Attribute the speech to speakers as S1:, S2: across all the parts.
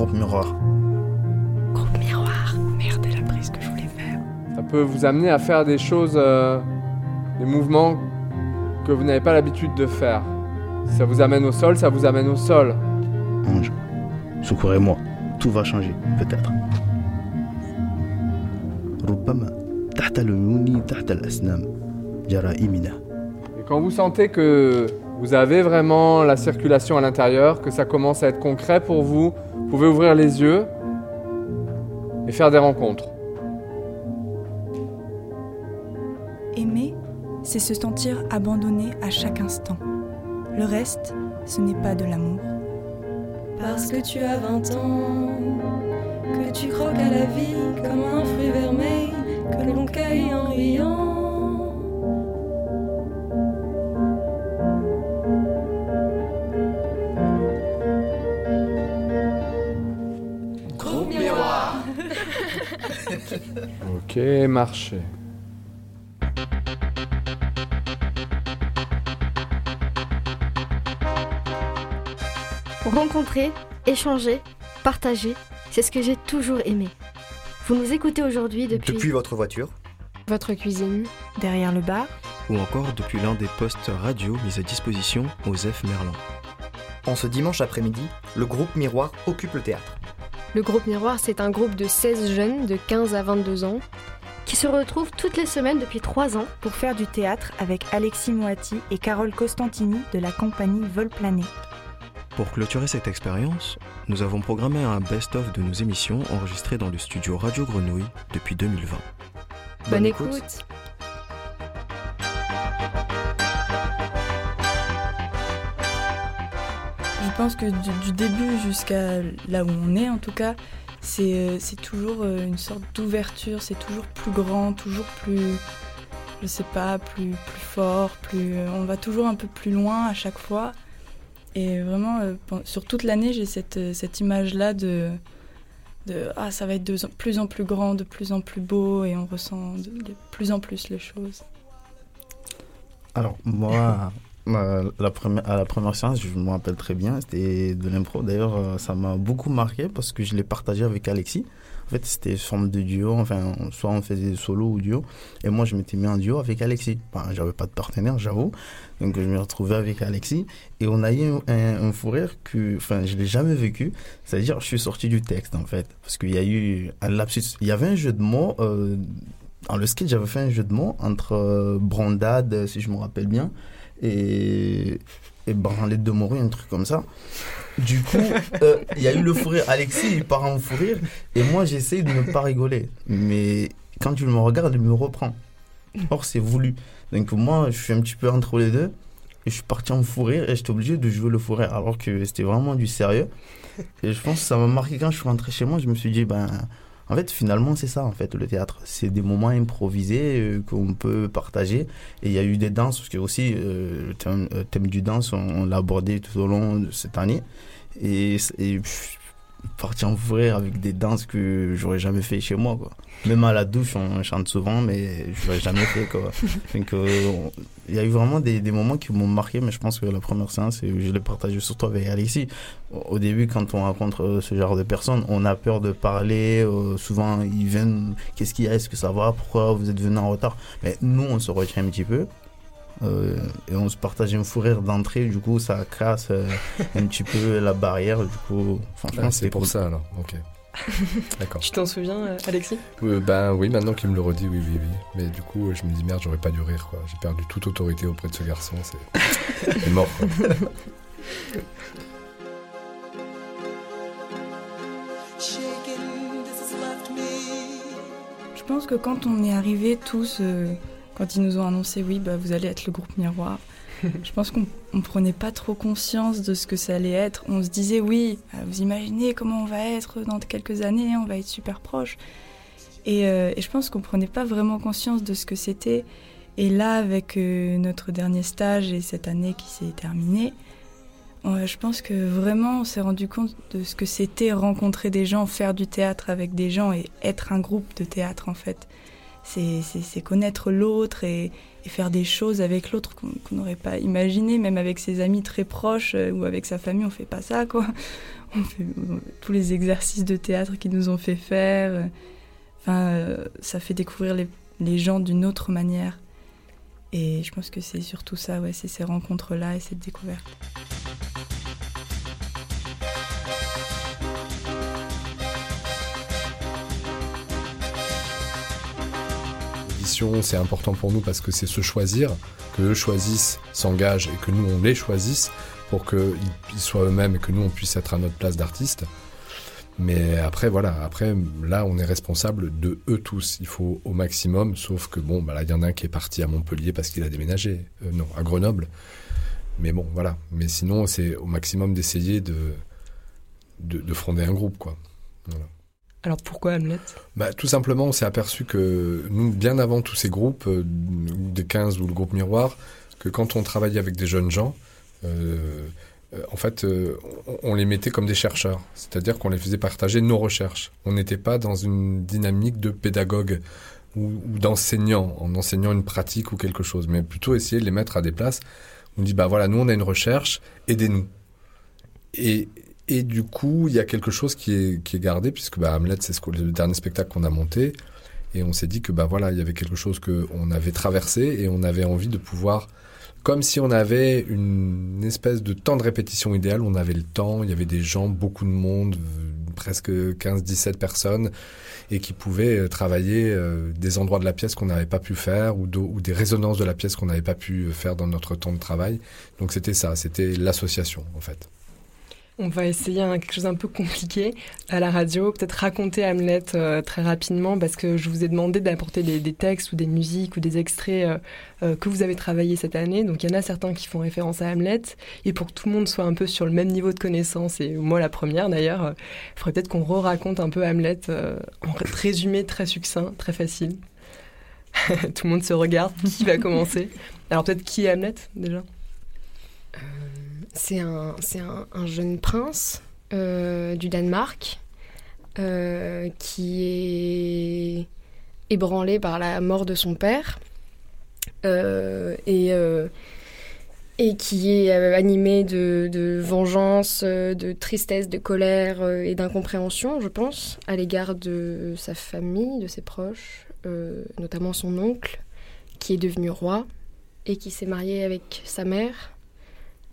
S1: Groupe Miroir.
S2: Groupe Miroir. Merde, elle a que je voulais faire.
S3: Ça peut vous amener à faire des choses, euh, des mouvements que vous n'avez pas l'habitude de faire. Si ça vous amène au sol, ça vous amène au sol.
S1: Ange, secourez-moi. Tout va changer, peut-être.
S3: Et quand vous sentez que vous avez vraiment la circulation à l'intérieur, que ça commence à être concret pour vous, vous pouvez ouvrir les yeux et faire des rencontres.
S4: Aimer, c'est se sentir abandonné à chaque instant. Le reste, ce n'est pas de l'amour.
S5: Parce que tu as 20 ans, que tu croques à la vie comme un fruit vermeil que l'on cueille en riant.
S3: Ok, marchez.
S6: Rencontrer, échanger, partager, c'est ce que j'ai toujours aimé. Vous nous écoutez aujourd'hui depuis...
S7: Depuis votre voiture
S2: Votre cuisine.
S4: Derrière le bar,
S8: ou encore depuis l'un des postes radio mis à disposition aux F Merlan.
S7: En ce dimanche après-midi, le groupe Miroir occupe le théâtre.
S2: Le groupe Miroir, c'est un groupe de 16 jeunes de 15 à 22 ans.
S6: qui se retrouvent toutes les semaines depuis 3 ans.
S4: pour faire du théâtre avec Alexis Moati et Carole Costantini de la compagnie Vol Plané.
S8: Pour clôturer cette expérience, nous avons programmé un best-of de nos émissions enregistrées dans le studio Radio Grenouille depuis 2020.
S2: Bonne, écoute.
S4: Pense que du, du début jusqu'à là où on est en tout cas, c'est euh, c'est toujours euh, une sorte d'ouverture, c'est toujours plus grand, toujours plus, je sais pas, plus, plus fort, plus, euh, on va toujours un peu plus loin à chaque fois. Et vraiment, sur toute l'année, j'ai cette, cette image-là de, de ah, ça va être de plus en plus grand, de plus en plus beau, et on ressent de, de plus en plus les choses.
S1: Alors, moi, la première, à la première séance, je me rappelle très bien, c'était de l'impro. D'ailleurs, euh, ça m'a beaucoup marqué parce que je l'ai partagé avec Alexis. En fait, c'était une forme de duo, enfin, soit on faisait solo ou duo. Et moi, je m'étais mis en duo avec Alexis. Enfin, j'avais pas de partenaire, j'avoue. Donc, je me retrouvé avec Alexis. Et on a eu un fou rire que, enfin, je l'ai jamais vécu. C'est-à-dire, je suis sorti du texte, en fait. Parce qu'il y a eu un lapsus. Il y avait un jeu de mots, euh, dans le sketch, j'avais fait un jeu de mots entre euh, brandade, si je me rappelle bien, et, et branlette de morue, un truc comme ça. Du coup, euh, il y a eu le fou rire. Alexis, il part en fou rire, et moi, j'essaie de ne pas rigoler. Mais quand tu me regardes, il me reprend. Or, c'est voulu. Donc, moi, je suis un petit peu entre les deux. Et je suis parti en fou rire et j'étais obligé de jouer le fou rire alors que c'était vraiment du sérieux. Et je pense que ça m'a marqué quand je suis rentré chez moi. Je me suis dit, ben, en fait, finalement, c'est ça, en fait, le théâtre. C'est des moments improvisés euh, qu'on peut partager. Et il y a eu des danses, parce que aussi, euh, le thème, euh, thème du danse, on, l'a abordé tout au long de cette année. Et, et parti en rire avec des danses que j'aurais jamais fait chez moi, quoi. Même à la douche, on chante souvent, mais je l'aurais jamais fait, quoi. Donc, euh, il y a eu vraiment des, des moments qui m'ont marqué, mais je pense que la première séance, je l'ai partagé surtout avec Alexis. Au au début, quand on rencontre euh, ce genre de personnes, on a peur de parler. euh, souvent, ils viennent, qu'est-ce qu'il y a, est-ce que ça va, pourquoi vous êtes venu en retard? Mais nous, on se retient un petit peu. Euh, et on se partage un fou rire d'entrée, du coup, ça casse euh, un petit peu la barrière. Du coup, franchement,
S9: Ah, c'est
S1: c'est
S9: pour
S1: cool.
S9: ça alors, ok. D'accord.
S2: Tu t'en souviens, euh, Alexis?
S9: Euh, ben oui, maintenant qu'il me le redit, oui, oui, oui. Mais du coup, je me dis merde, j'aurais pas dû rire, quoi. J'ai perdu toute autorité auprès de ce garçon, c'est mort, quoi.
S4: Je pense que quand on est arrivés tous, euh, quand ils nous ont annoncé oui, bah, vous allez être le groupe miroir, je pense qu'on on prenait pas trop conscience de ce que ça allait être. On se disait oui, euh, vous imaginez comment on va être dans quelques années, on va être super proches. Et, euh, et je pense qu'on prenait pas vraiment conscience de ce que c'était. Et là, avec euh, notre dernier stage et cette année qui s'est terminée, je pense que vraiment on s'est rendu compte de ce que c'était rencontrer des gens, faire du théâtre avec des gens et être un groupe de théâtre en fait. C'est connaître l'autre et, faire des choses avec l'autre qu'on n'aurait pas imaginé, même avec ses amis très proches euh, ou avec sa famille, on fait pas ça, quoi. On fait tous les exercices de théâtre qu'ils nous ont fait faire. Enfin, ça fait découvrir les, les gens d'une autre manière. Et je pense que c'est surtout ça, ouais, c'est ces rencontres-là et cette découverte.
S9: C'est important pour nous parce que c'est se choisir, que eux choisissent, s'engagent et que nous, on les choisisse pour qu'ils soient eux-mêmes et que nous, on puisse être à notre place d'artiste. Mais après, voilà, après, là, on est responsable de eux tous. Il faut au maximum, sauf que bon, bah là, il y en a un qui est parti à Montpellier parce qu'il a déménagé. Euh, non, à Grenoble. Mais bon, voilà. Mais sinon, c'est au maximum d'essayer de, de, fonder un groupe, quoi.
S10: Alors pourquoi Hamlet?
S9: Bah, Tout simplement, on s'est aperçu que nous, bien avant tous ces groupes, euh, des 15 ou le groupe Miroir, que quand on travaillait avec des jeunes gens, euh, euh, en fait, on les mettait comme des chercheurs, c'est-à-dire qu'on les faisait partager nos recherches. On n'était pas dans une dynamique de pédagogue ou, d'enseignant, en enseignant une pratique ou quelque chose, mais plutôt essayer de les mettre à des places. On dit, bah voilà, nous on a une recherche, aidez-nous. Et, et du coup, il y a quelque chose qui est, gardé, puisque bah, Hamlet, c'est le dernier spectacle qu'on a monté. Et on s'est dit que bah voilà, il y avait quelque chose qu'on avait traversé et on avait envie de pouvoir comme si on avait une espèce de temps de répétition idéal. On avait le temps, il y avait des gens, beaucoup de monde, euh, presque 15-17 personnes, et qui pouvaient euh, travailler euh, des endroits de la pièce qu'on n'avait pas pu faire, ou des résonances de la pièce qu'on n'avait pas pu faire dans notre temps de travail. Donc c'était ça, c'était l'association en fait.
S10: On va essayer quelque chose un peu compliqué à la radio, peut-être raconter Hamlet euh, très rapidement parce que je vous ai demandé d'apporter des, textes ou des musiques ou des extraits euh, euh, que vous avez travaillés cette année. Donc il y en a certains qui font référence à Hamlet et pour que tout le monde soit un peu sur le même niveau de connaissance et moi la première d'ailleurs, il faudrait peut-être qu'on re-raconte un peu Hamlet en résumé très succinct, très facile. tout le monde se regarde. Qui va commencer? Alors peut-être qui est Hamlet déjà?
S2: C'est un, un, jeune prince euh, du Danemark euh, qui est ébranlé par la mort de son père euh, et, qui est animé de, vengeance, de tristesse, de colère et d'incompréhension, je pense, à l'égard de sa famille, de ses proches, notamment son oncle, qui est devenu roi et qui s'est marié avec sa mère.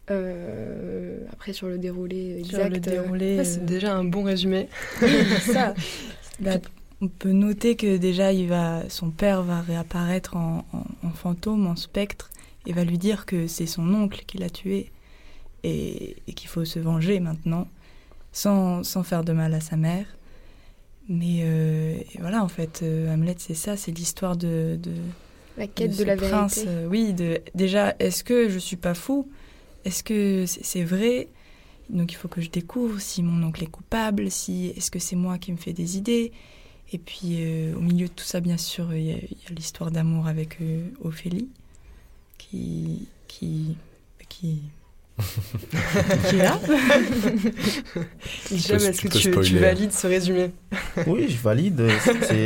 S2: Euh, après, sur le déroulé exact.
S10: le déroulé, c'est déjà un bon résumé.
S4: ça. Bah, on peut noter que déjà, il va, son père va réapparaître en, fantôme, en spectre, et va lui dire que c'est son oncle qui l'a tué et, qu'il faut se venger maintenant, sans, sans, faire de mal à sa mère. Mais euh, voilà, en fait, euh, Hamlet, c'est ça, c'est l'histoire de, de,
S2: La quête de, la
S4: prince.
S2: vérité.
S4: oui, de, déjà, est-ce que je suis pas fou? Est-ce que c'est vrai? Donc il faut que je découvre si mon oncle est coupable, si est-ce que c'est moi qui me fais des idées? Et puis euh, au milieu de tout ça, bien sûr, il y a, l'histoire d'amour avec euh, Ophélie, qui, qui, qui qui est là
S10: est-ce que tu, valides ce résumé?
S1: Oui, je valide.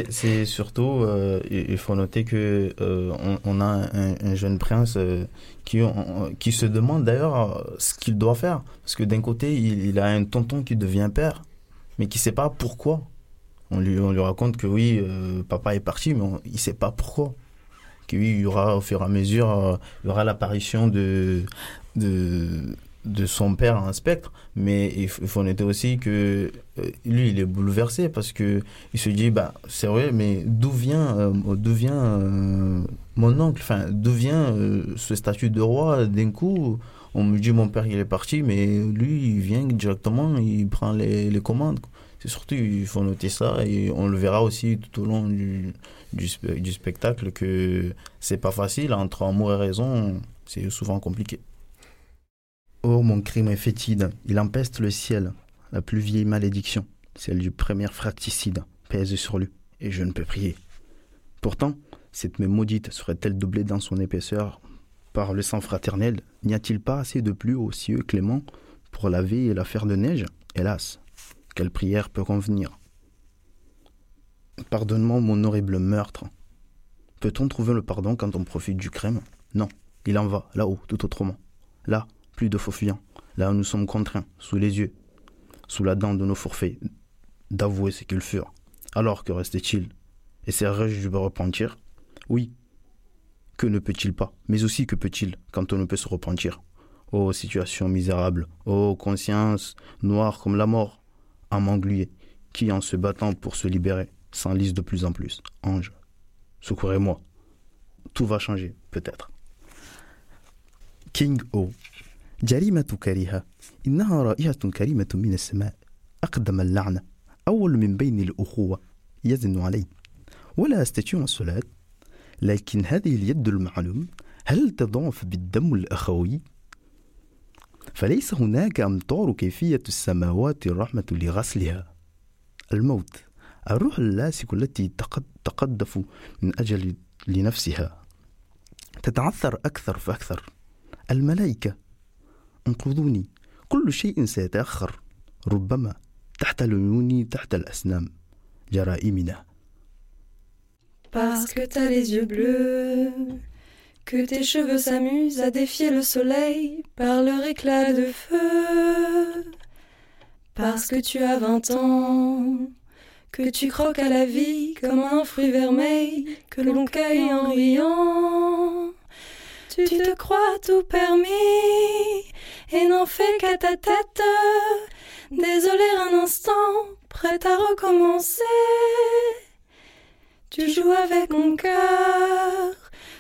S1: C'est surtout, euh, il faut noter que euh, on, a un, jeune prince euh, qui, qui se demande d'ailleurs ce qu'il doit faire. Parce que d'un côté, il, a un tonton qui devient père, mais qui ne sait pas pourquoi. On lui, on lui raconte que oui, papa est parti, mais il ne sait pas pourquoi. Que oui, il y aura au fur et à mesure, il y aura l'apparition de de, de son père un spectre, mais il faut noter aussi que euh, lui, il est bouleversé parce que il se dit, bah, c'est vrai, mais d'où vient, euh, d'où vient euh, mon oncle? Enfin, d'où vient ce statut de roi D'un coup, on me dit, mon père, il est parti, mais lui, il vient directement, il prend les, les commandes. C'est surtout, il faut noter ça et on le verra aussi tout au long du, du, spectacle que c'est pas facile entre amour et raison, c'est souvent compliqué. Oh, mon crime est fétide, il empeste le ciel. La plus vieille malédiction, celle du premier fratricide, pèse sur lui, et je ne peux prier. Pourtant, cette même maudite serait-elle doublée dans son épaisseur par le sang fraternel? N'y a-t-il pas assez de pluie aux cieux clément pour laver et la faire de neige? Hélas, quelle prière peut convenir? Pardonne-moi mon horrible meurtre. Peut-on trouver le pardon quand on profite du crème Non, il en va, là-haut, tout autrement. Là, plus de faux fuyants. Là, nous sommes contraints, sous les yeux, sous la dent de nos forfaits, d'avouer ce qu'ils furent. Alors que restait-il Essaierai-je de me repentir? Oui. Que ne peut-il pas? Mais aussi que peut-il quand on ne peut se repentir? Oh, situation misérable Oh, conscience noire comme la mort Un m'engluer, qui en se battant pour se libérer s'enlise de plus en plus. Ange, secourez-moi. Tout va changer, peut-être.
S11: كينج أو جريمة كريهة إنها رائحة كريمة من السماء أقدم اللعنة أول من بين الأخوة يزن علي ولا أستطيع الصلاة لكن هذه اليد المعلوم هل تضعف بالدم الأخوي؟ فليس هناك أمطار كيفية السماوات الرحمة لغسلها الموت الروح اللاسك التي تقد تقدف من أجل لنفسها تتعثر أكثر فأكثر. الملائكة انقذوني. كل شيء سيتأخر. ربما تحت العيون تحت الأسنام جرائمنا.
S5: Parce que t'as les yeux bleus, que tes cheveux s'amusent à défier le soleil par leur éclat de feu. Parce que tu as vingt ans, que tu croques à la vie comme un fruit vermeil que l'on cueille en riant. Tu te crois tout permis et n'en fais qu'à ta tête. Désolé un instant, prête à recommencer. Tu joues avec mon cœur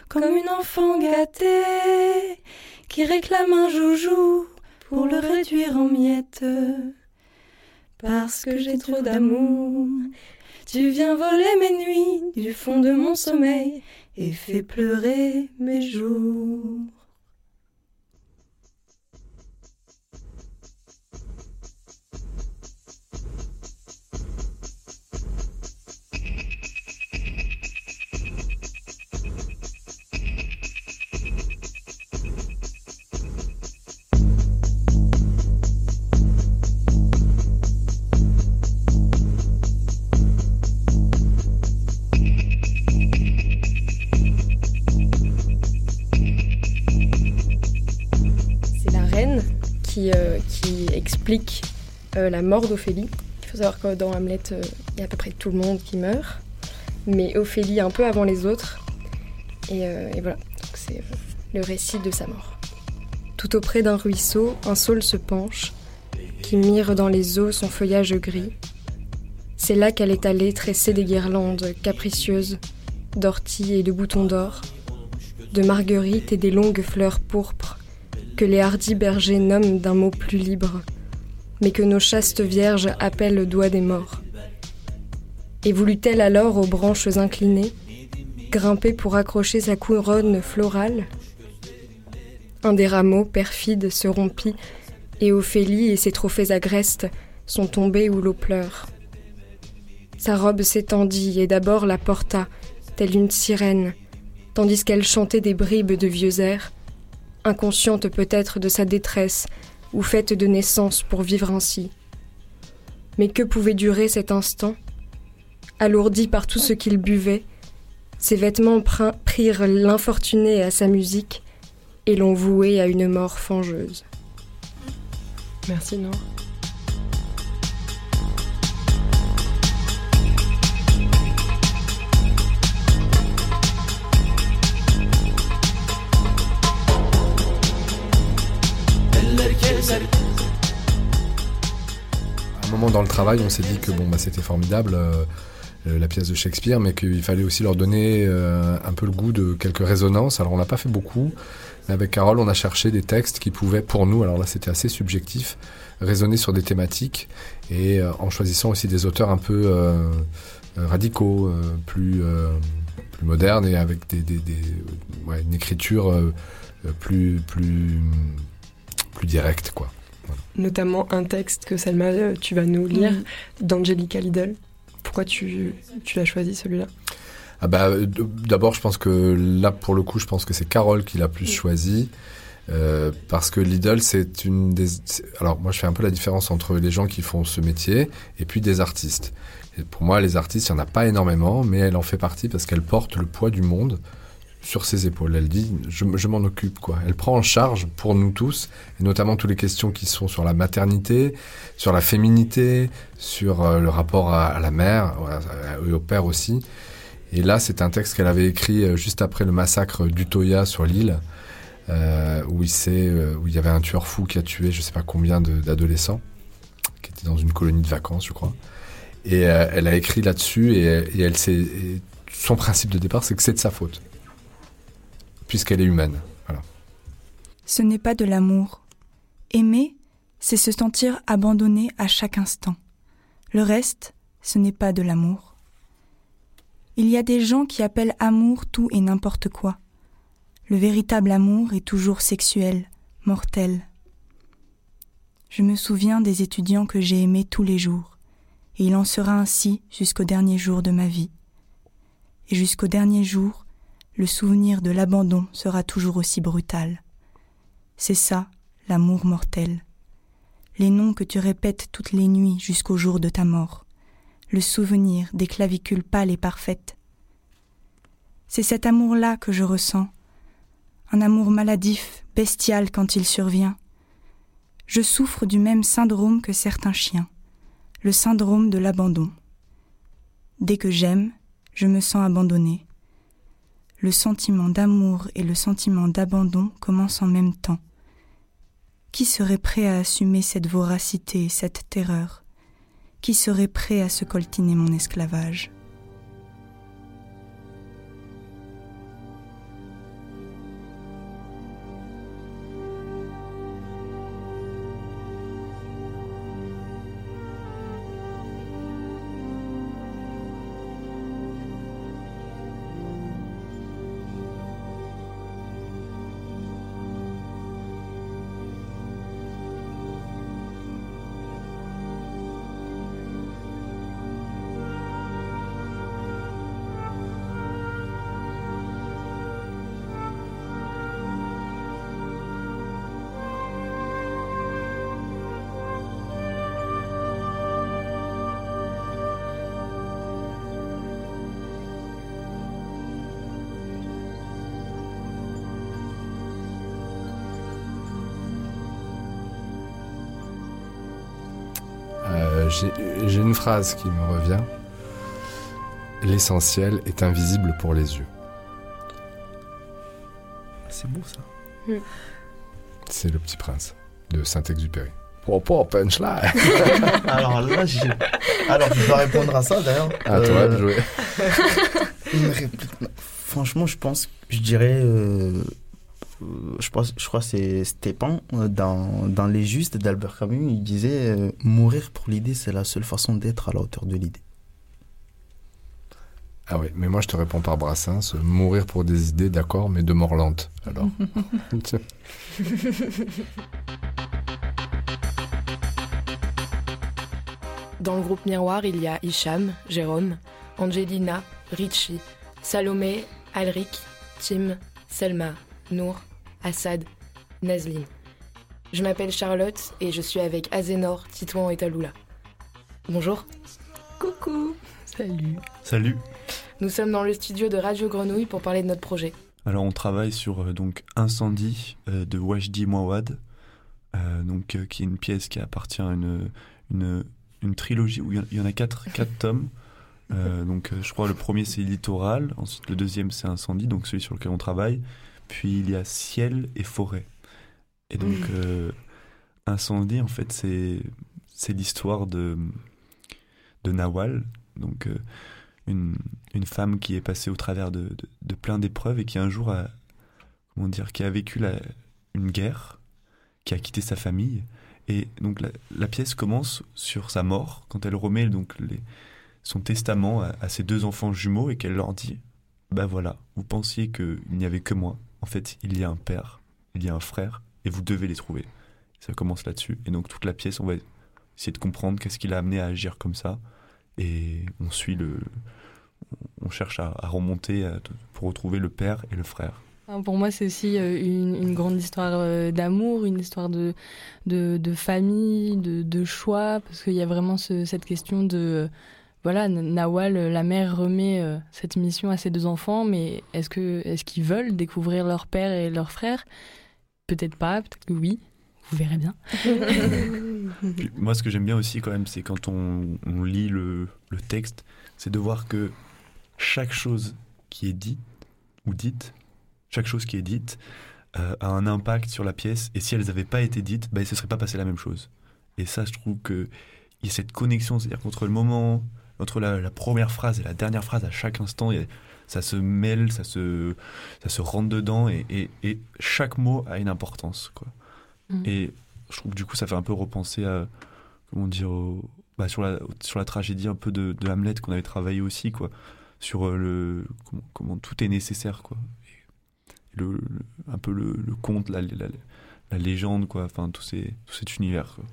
S5: comme une enfant gâtée qui réclame un joujou pour le réduire en miettes. Parce que j'ai trop d'amour, tu viens voler mes nuits du fond de mon sommeil et fais pleurer mes jours.
S2: Euh, la mort d'Ophélie. Il faut savoir que dans Hamlet, euh, il y a à peu près tout le monde qui meurt, mais Ophélie un peu avant les autres. Et, euh, et voilà, c'est le récit de sa mort. Tout auprès d'un ruisseau, un saule se penche, qui mire dans les eaux son feuillage gris. C'est là qu'elle est allée tresser des guirlandes capricieuses, d'orties et de boutons d'or, de marguerites et des longues fleurs pourpres que les hardis bergers nomment d'un mot plus libre, mais que nos chastes vierges appellent doigt des morts. Et voulut-elle alors aux branches inclinées grimper pour accrocher sa couronne florale? Un des rameaux, perfide, se rompit, et Ophélie et ses trophées agrestes sont tombés où l'eau pleure. Sa robe s'étendit et d'abord la porta, telle une sirène, tandis qu'elle chantait des bribes de vieux airs, inconsciente peut-être de sa détresse ou faite de naissance pour vivre ainsi. Mais que pouvait durer cet instant? Alourdi par tout ce qu'il buvait, ses vêtements prirent l'infortuné à sa musique et l'ont voué à une mort fangeuse.
S10: Merci, Nour.
S9: À un moment dans le travail, on s'est dit que bon, bah, c'était formidable. euh, euh, la pièce de Shakespeare, mais qu'il fallait aussi leur donner euh, un peu le goût de quelques résonances. Alors on n'a pas fait beaucoup, mais avec Carole, on a cherché des textes qui pouvaient, pour nous, alors là c'était assez subjectif, résonner sur des thématiques, et en choisissant aussi des auteurs un peu radicaux, plus, modernes, et avec des, une écriture plus, plus, plus directe. Quoi.
S10: Notamment un texte que Selma, euh, tu vas nous lire,
S4: Mhm.
S10: d'Angelica Lidl. Pourquoi tu, tu l'as choisi celui-là?
S9: Ah bah, euh, D'abord, je pense que là, pour le coup, je pense que c'est Carole qui l'a plus choisi. Euh, parce que Lidl, c'est une des. Alors, moi, je fais un peu la différence entre les gens qui font ce métier et puis des artistes. Et pour moi, les artistes, il n'y en a pas énormément, mais elle en fait partie parce qu'elle porte le poids du monde sur ses épaules. Elle dit, je, m'en occupe, quoi. Elle prend en charge pour nous tous, et notamment toutes les questions qui sont sur la maternité, sur la féminité, sur euh, le rapport à, la mère et au père aussi. Et là, c'est un texte qu'elle avait écrit euh, juste après le massacre d'Utoya sur l'île, euh, où, il y avait un tueur fou qui a tué je sais pas combien d'adolescents, qui étaient dans une colonie de vacances, je crois. Et elle a écrit là-dessus, et, et elle s'est, son principe de départ, c'est que c'est de sa faute, puisqu'elle est humaine.
S4: Ce n'est pas de l'amour. Aimer, c'est se sentir abandonné à chaque instant. Le reste, ce n'est pas de l'amour. Il y a des gens qui appellent amour tout et n'importe quoi. Le véritable amour est toujours sexuel, mortel. Je me souviens des étudiants que j'ai aimés tous les jours, et il en sera ainsi jusqu'au dernier jour de ma vie. Et jusqu'au dernier jour, le souvenir de l'abandon sera toujours aussi brutal. C'est ça, l'amour mortel. Les noms que tu répètes toutes les nuits jusqu'au jour de ta mort. Le souvenir des clavicules pâles et parfaites. C'est cet amour-là que je ressens. Un amour maladif, bestial quand il survient. Je souffre du même syndrome que certains chiens, le syndrome de l'abandon. Dès que j'aime, je me sens abandonnée. Le sentiment d'amour et le sentiment d'abandon commencent en même temps. Qui serait prêt à assumer cette voracité et cette terreur? Qui serait prêt à se coltiner mon esclavage?
S9: J'ai une phrase qui me revient. L'essentiel est invisible pour les yeux.
S1: C'est beau ça.
S9: C'est le petit prince de Saint-Exupéry. Propos punchline.
S1: Alors là, j'ai- Alors, je dois répondre à ça d'ailleurs.
S9: À toi de jouer.
S1: Une réplique. Franchement, je pense, je dirais, euh, euh, je pense, je crois que c'est Stépan euh, dans, dans Les Justes d'Albert Camus. Il disait euh, mourir pour l'idée, c'est la seule façon d'être à la hauteur de l'idée.
S9: Ah oui, mais moi je te réponds par Brassens. Mourir pour des idées, d'accord, mais de mort lente. Alors.
S10: Dans le groupe Miroir, il y a Hicham, Jérôme, Angelina, Richie, Salomé, Alric, Tim, Selma, Nour, Assad, Nazline. Je m'appelle Charlotte et je suis avec Azénor, Titouan et Taloula. Bonjour. Coucou. Salut.
S12: Salut.
S10: Nous sommes dans le studio de Radio Grenouille pour parler de notre projet.
S12: Alors on travaille sur euh, donc Incendie euh, de Wajdi Mouawad, euh, donc euh, qui est une pièce qui appartient à une une, une trilogie où il y en- il y en a quatre quatre tomes. Euh, donc euh, je crois le premier c'est Littoral, ensuite le deuxième c'est Incendie, donc celui sur lequel on travaille. Puis il y a Ciel et Forêt. Et donc euh, Incendie en fait c'est c'est l'histoire de de Nawal, donc euh, une, une femme qui est passée au travers de, de, de plein d'épreuves et qui un jour a, comment dire, qui a vécu la, une guerre, qui a quitté sa famille. Et donc la, la pièce commence sur sa mort, quand elle remet donc les, son testament à, à ses deux enfants jumeaux et qu'elle leur dit Bah voilà, vous pensiez qu'il n'y avait que moi. En fait, il y a un père, il y a un frère, et vous devez les trouver. Ça commence là-dessus. Et donc toute la pièce, on va essayer de comprendre qu'est-ce qui l'a amené à agir comme ça. Et on suit le. On cherche à, remonter pour retrouver le père et le frère.
S4: Pour moi, c'est aussi euh, une, grande histoire euh, d'amour, une histoire de, de, famille, de, choix, parce qu'il y a vraiment ce- cette question de... Voilà, Nawal, euh, la mère remet euh, cette mission à ses deux enfants, mais est-ce que est-ce qu'ils veulent découvrir leur père et leur frère? Peut-être pas, peut-être que oui. Vous verrez bien.
S12: Puis moi, ce que j'aime bien aussi, quand même, c'est quand on, on lit le, le texte, c'est de voir que chaque chose qui est dite ou dite, chaque chose qui est dite, euh, a un impact sur la pièce. Et si elles n'avaient pas été dites, bah, il ne se serait pas passé la même chose. Et ça, je trouve qu'il y a cette connexion, c'est-à-dire qu'entre le moment, entre la, la première phrase et la dernière phrase, à chaque instant, ça se mêle, ça se, ça se rentre dedans, et, et- et chaque mot a une importance. Quoi.
S4: Mm.
S12: Et je trouve que du coup, ça fait un peu repenser à, comment dire, au- bah, sur, la, sur la tragédie un peu de, de Hamlet qu'on avait travaillé aussi, quoi. Sur euh, le, comment, comment tout est nécessaire, quoi. Et le, le- un peu le, le conte, la, la, la légende, quoi. Enfin, tout, ces, tout cet univers, quoi.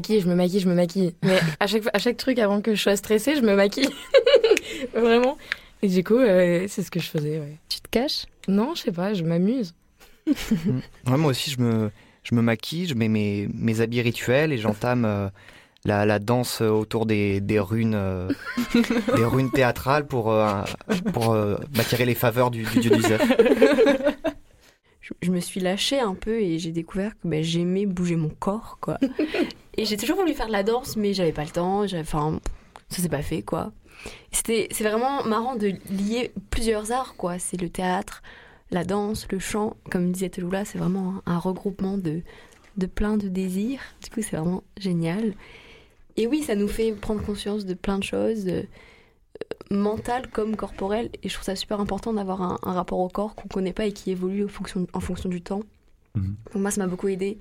S2: Maquille, je me maquille, je me maquille. Mais à chaque, à chaque truc, avant que je sois stressée, je me maquille. Vraiment. Et du coup, euh, c'est ce que je faisais, ouais.
S6: Tu te caches?
S2: Non, je sais pas, je m'amuse.
S7: Ouais, moi aussi, je me, je me maquille, je mets mes, mes habits rituels et j'entame euh, la, la danse autour des, des runes, euh, des runes théâtrales pour, euh, pour euh, m'attirer les faveurs du, du dieu du.
S13: je, me suis lâchée un peu et j'ai découvert que ben, j'aimais bouger mon corps, quoi. et j'ai toujours voulu faire de la danse, mais j'avais pas le temps. Enfin, ça s'est pas fait, quoi. C'était, c'est vraiment marrant de lier plusieurs arts, quoi. C'est le théâtre, la danse, le chant. Comme disait Teloula, c'est vraiment un, un regroupement de, de plein de désirs. Du coup, c'est vraiment génial. Et oui, ça nous fait prendre conscience de plein de choses, mentales comme corporelles. Et je trouve ça super important d'avoir un, un rapport au corps qu'on connaît pas et qui évolue fonction- en fonction du temps.
S12: Mhm.
S13: Donc moi, ça m'a beaucoup aidé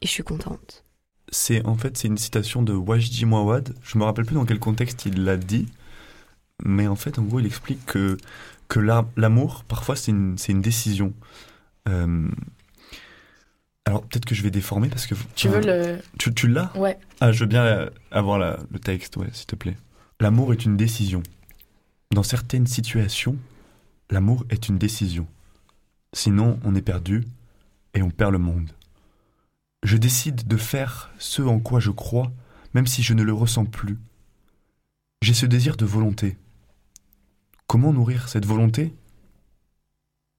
S13: et je suis contente.
S12: C'est en fait c'est une citation de Wajdi Mouawad. Je me rappelle plus dans quel contexte il l'a dit, mais en fait en gros il explique que que la- l'amour parfois c'est une c'est une décision. Euh, alors peut-être que je vais déformer parce que
S2: Tu veux le-
S12: tu, tu l'as?
S2: Ouais.
S12: Ah je veux bien avoir la- le texte ouais s'il te plaît. L'amour est une décision. Dans certaines situations, l'amour est une décision. Sinon on est perdu et on perd le monde. Je décide de faire ce en quoi je crois, même si je ne le ressens plus. J'ai ce désir de volonté. Comment nourrir cette volonté?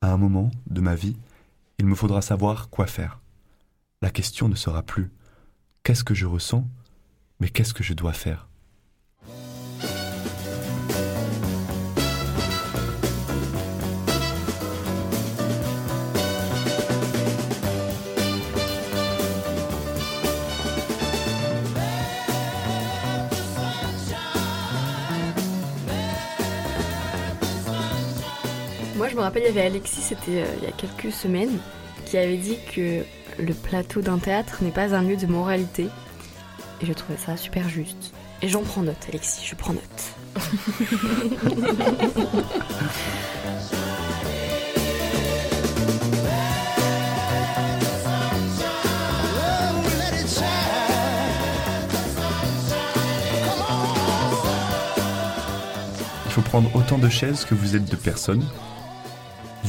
S12: À un moment de ma vie, il me faudra savoir quoi faire. La question ne sera plus qu'est-ce que je ressens, mais qu'est-ce que je dois faire?
S13: Rappelle, il y avait Alexis, c'était euh, il y a quelques semaines, qui avait dit que le plateau d'un théâtre n'est pas un lieu de moralité. Et je trouvais ça super juste. Et j'en prends note, Alexis, je prends note.
S12: Il faut prendre autant de chaises que vous êtes de personnes.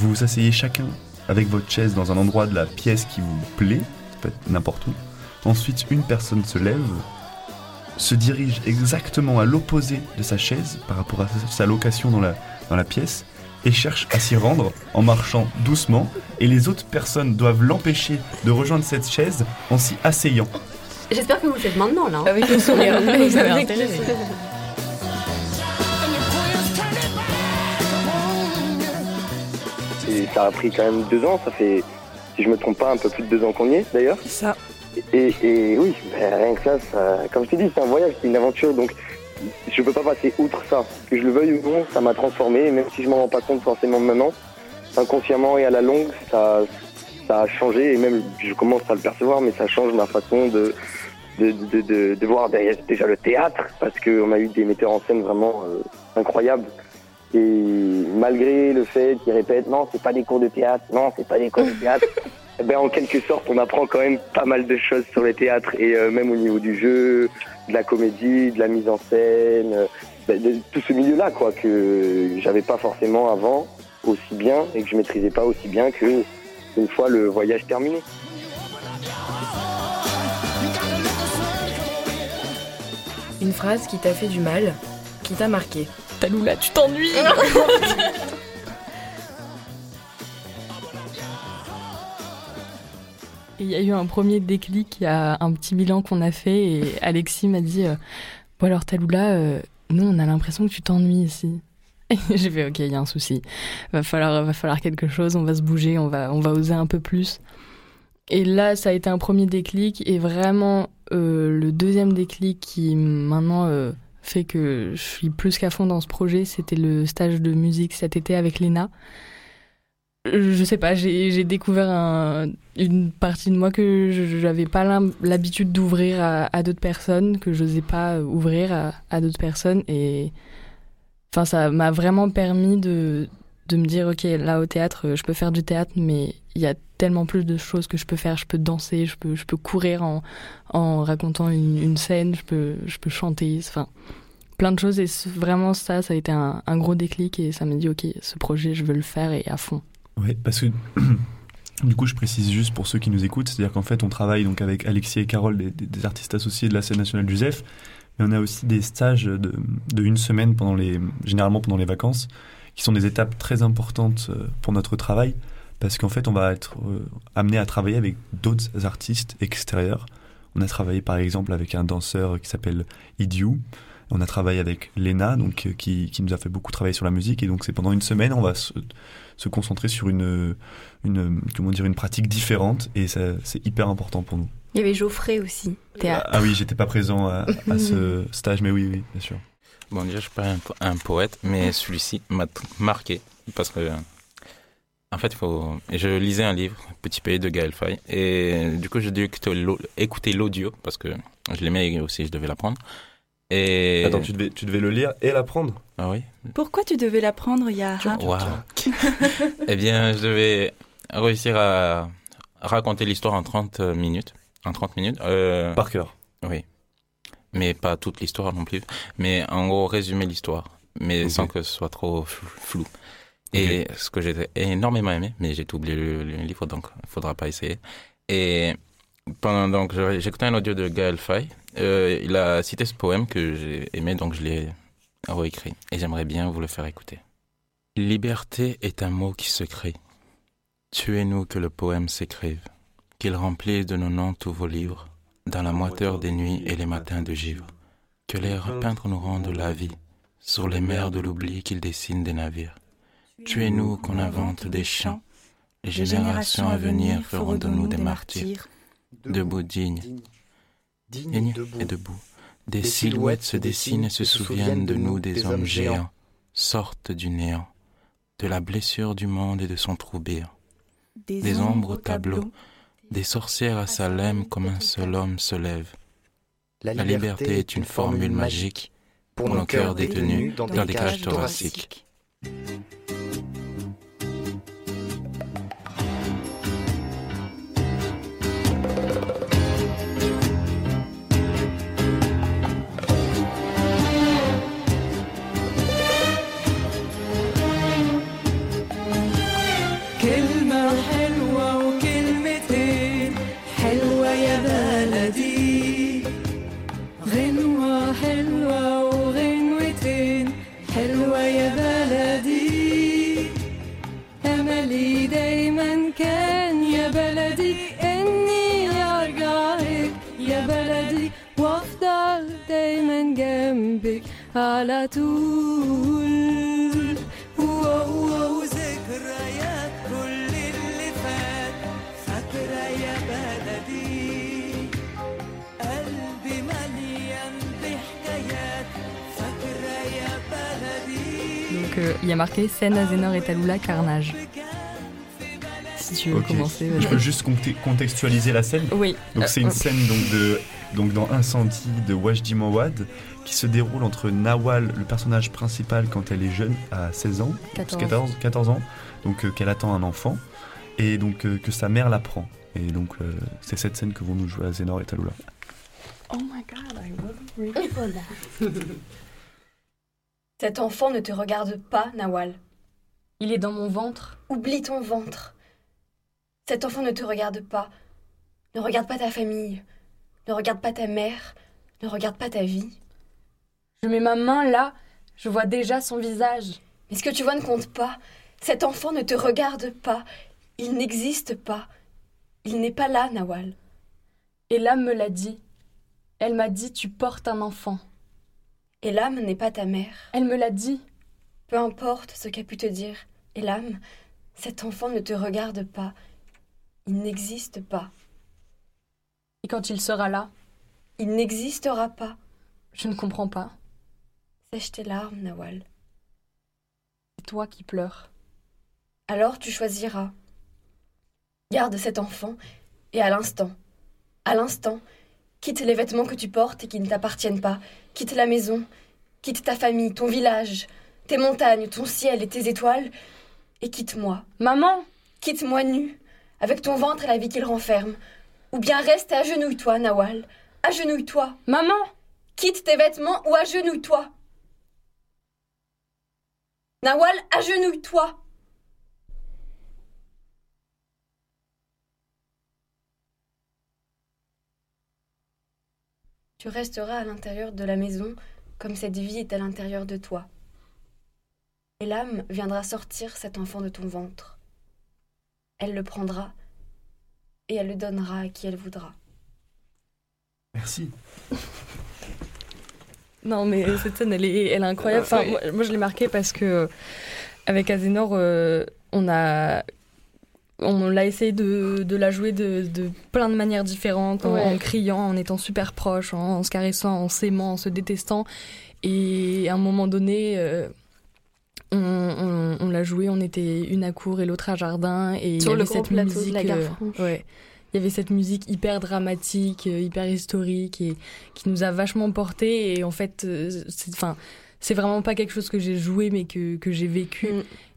S12: Vous vous asseyez chacun avec votre chaise dans un endroit de la pièce qui vous plaît, n'importe où. Ensuite, une personne se lève, se dirige exactement à l'opposé de sa chaise par rapport à sa- sa location dans la, dans la pièce et cherche à s'y rendre en marchant doucement et les autres personnes doivent l'empêcher de rejoindre cette chaise en s'y asseyant.
S14: J'espère que vous le faites maintenant là. hein.
S15: Avec le sourire.
S16: Ça a pris quand même deux ans, ça fait, si je me trompe pas, un peu plus de deux ans qu'on y est d'ailleurs.
S15: Ça.
S16: Et, et oui, rien que ça, ça- comme je t'ai dit, c'est un voyage, c'est une aventure, donc je peux pas passer outre ça. Que je le veuille ou non, ça m'a transformé, et même si je m'en rends pas compte forcément maintenant, inconsciemment et à la longue, ça, ça a changé, et même je commence à le percevoir, mais ça change ma façon de, de, de, de, de voir derrière déjà le théâtre, parce qu'on a eu des metteurs en scène vraiment euh, incroyables. Et malgré le fait qu'ils répètent non, c'est pas des cours de théâtre, non, c'est pas des cours de théâtre, eh ben, en quelque sorte, on apprend quand même pas mal de choses sur le théâtre et euh, même au niveau du jeu, de la comédie, de la mise en scène, euh, de tout ce milieu-là, quoi, que j'avais pas forcément avant aussi bien et que je maîtrisais pas aussi bien que une fois le voyage terminé.
S2: Une phrase qui t'a fait du mal, qui t'a marqué?
S15: Taloula, tu t'ennuies Il y a eu un premier déclic, il y a un petit bilan qu'on a fait et Alexis m'a dit euh, Bon alors Taloula, euh, nous on a l'impression que tu t'ennuies ici. J'ai fait ok, il y a un souci. Va falloir, va falloir quelque chose, on va se bouger, on va, on va oser un peu plus. Et là, ça a été un premier déclic et vraiment euh, le deuxième déclic qui maintenant euh, fait que je suis plus qu'à fond dans ce projet, c'était le stage de musique cet été avec Léna. Je sais pas, j'ai découvert un- une partie de moi que je n'avais pas l'habitude d'ouvrir à, à d'autres personnes, que je n'osais pas ouvrir à, à d'autres personnes. Et enfin, ça m'a vraiment permis de, de me dire, ok, là au théâtre, je peux faire du théâtre, mais il y a tellement plus de choses que je peux faire. Je peux danser, je peux, je peux courir en, en racontant une, scène, je peux, je peux chanter, enfin, plein de choses. Et vraiment, ça, ça a été un, gros déclic et ça m'a dit, ok, ce projet, je veux le faire et à fond.
S12: Ouais, parce que du coup, je précise juste pour ceux qui nous écoutent, c'est-à-dire qu'en fait, on travaille donc avec Alexis et Carole, des, des- des artistes associés de la scène nationale Joseph, mais on a aussi des stages de, de une semaine pendant les, généralement pendant les vacances, qui sont des étapes très importantes euh, pour notre travail, parce qu'en fait, on va être euh, amené à travailler avec d'autres artistes extérieurs. On a travaillé par exemple avec un danseur qui s'appelle Idiou. On a travaillé avec Lena, donc euh, qui, qui nous a fait beaucoup travailler sur la musique. Et donc c'est pendant une semaine, on va se, se concentrer sur une, une comment dire une pratique différente. Et ça, c'est hyper important pour nous.
S14: Il y avait Geoffrey aussi, théâtre.
S12: Ah oui, j'étais pas présent à, à ce stage, mais oui, oui, bien sûr.
S17: Bon, déjà, je suis pas un, po- un poète, mais celui-ci m'a marqué parce que, en fait, il faut. Je lisais un livre, Petit pays de Gaël Faye, et du coup, j'ai dû écouter l'audio parce que je l'aimais aussi, je devais l'apprendre. Et
S12: Attends, tu devais, tu devais le lire et l'apprendre?
S17: Ah oui.
S4: Pourquoi tu devais l'apprendre, Yara
S17: Waouh. eh bien, je devais réussir à raconter l'histoire en 30 minutes. En 30 minutes. euh,
S12: Par cœur.
S17: Oui. Mais pas toute l'histoire non plus. Mais en gros, résumer l'histoire. Mais sans que ce soit trop fl- flou. Et ce que j'ai énormément aimé, mais j'ai tout oublié le, le livre, donc il faudra pas essayer. Et pendant, donc, j'écoutais un audio de Gaël Faye. Euh, il a cité ce poème que j'ai aimé, donc je l'ai réécrit. Et j'aimerais bien vous le faire écouter. Liberté est un mot qui se crée. Tuez-nous que le poème s'écrive, qu'il remplisse de nos noms tous vos livres, dans la moiteur des nuits et les matins de givre. Que les peintres nous rendent la vie, sur les mers de l'oubli qu'ils dessinent des navires. Tuez-nous qu'on invente des chants, les générations à venir feront de nous des martyrs. Debout dignes, dignes. Et debout, des silhouettes se dessinent et se souviennent de nous des hommes géants, sortent du néant, de la blessure du monde et de son trou béant. Des ombres au tableau, des sorcières à Salem comme un seul homme se lève. La liberté, est une formule magique pour nos cœurs détenus dans des cages thoraciques.
S5: دايما كان يا بلدي اني ارجعك يا بلدي وافضل دايما جنبك على طول
S18: وذكريات كل اللي فات فاكرة يا بلدي قلبي مليان بحكايات فاكرة يا بلدي
S15: Donc euh, il y a marqué scène Azénor et Taloula carnage. Si tu veux commencer.
S12: Je peux juste conte- contextualiser la scène.
S15: Oui.
S12: Donc c'est une scène donc de donc dans Incendie de Wajdi Mawad qui se déroule entre Nawal, le personnage principal quand elle est jeune à 16 ans,
S15: 14.
S12: 14, 14 ans, donc euh, qu'elle attend un enfant et donc euh, que sa mère la prend. Et donc euh, c'est cette scène que vont nous jouer à Zénor et Taloula.
S2: Oh my god, I wasn't ready for that.
S19: Cet enfant ne te regarde pas, Nawal.
S15: Il est dans mon ventre.
S19: Oublie ton ventre. Cet enfant ne te regarde pas. Ne regarde pas ta famille. Ne regarde pas ta mère. Ne regarde pas ta vie.
S15: Je mets ma main là, je vois déjà son visage.
S19: Mais ce que tu vois ne compte pas. Cet enfant ne te regarde pas. Il n'existe pas. Il n'est pas là, Nawal.
S15: Et l'âme me l'a dit. Elle m'a dit tu portes un enfant.
S19: Et l'âme n'est pas ta mère.
S15: Elle me l'a dit.
S19: Peu importe ce qu'a pu te dire. Et l'âme, cet enfant ne te regarde pas. Il n'existe pas.
S15: Et quand il sera là,
S19: Il n'existera pas.
S15: je ne comprends pas.
S19: Sèche tes larmes, Nawal.
S15: C'est toi qui pleures.
S19: Alors tu choisiras. Garde cet enfant et à l'instant, à l'instant, quitte les vêtements que tu portes et qui ne t'appartiennent pas, quitte la maison, quitte ta famille, ton village, tes montagnes, ton ciel et tes étoiles, et quitte-moi.
S15: Maman
S19: Quitte-moi nu, avec ton ventre et la vie qu'il renferme. Ou bien reste et agenouille-toi, Nawal. Agenouille-toi.
S15: Maman
S19: Quitte tes vêtements ou agenouille-toi. Nawal, agenouille-toi. Tu resteras à l'intérieur de la maison comme cette vie est à l'intérieur de toi. Et l'âme viendra sortir cet enfant de ton ventre. Elle le prendra et elle le donnera à qui elle voudra.
S12: Merci.
S15: Non, mais cette scène, elle est, elle est incroyable. Enfin,
S6: Oui.
S15: moi, moi, je l'ai marquée parce que euh, avec Azénor, euh, on a. On l'a essayé de, de la jouer de, de plein de manières différentes, en,
S6: Ouais.
S15: en criant, en étant super proche, en, en se caressant, en s'aimant, en se détestant. Et à un moment donné, euh, on, on- on l'a joué, on était une à court et l'autre à jardin. Et il y
S2: Sur le
S15: avait cette
S2: de
S15: musique.
S2: la gare
S15: euh, ouais. Il y avait cette musique hyper dramatique, euh, hyper historique et qui nous a vachement porté. Et en fait, euh, c'est, enfin, c'est vraiment pas quelque chose que j'ai joué, mais que, que j'ai vécu.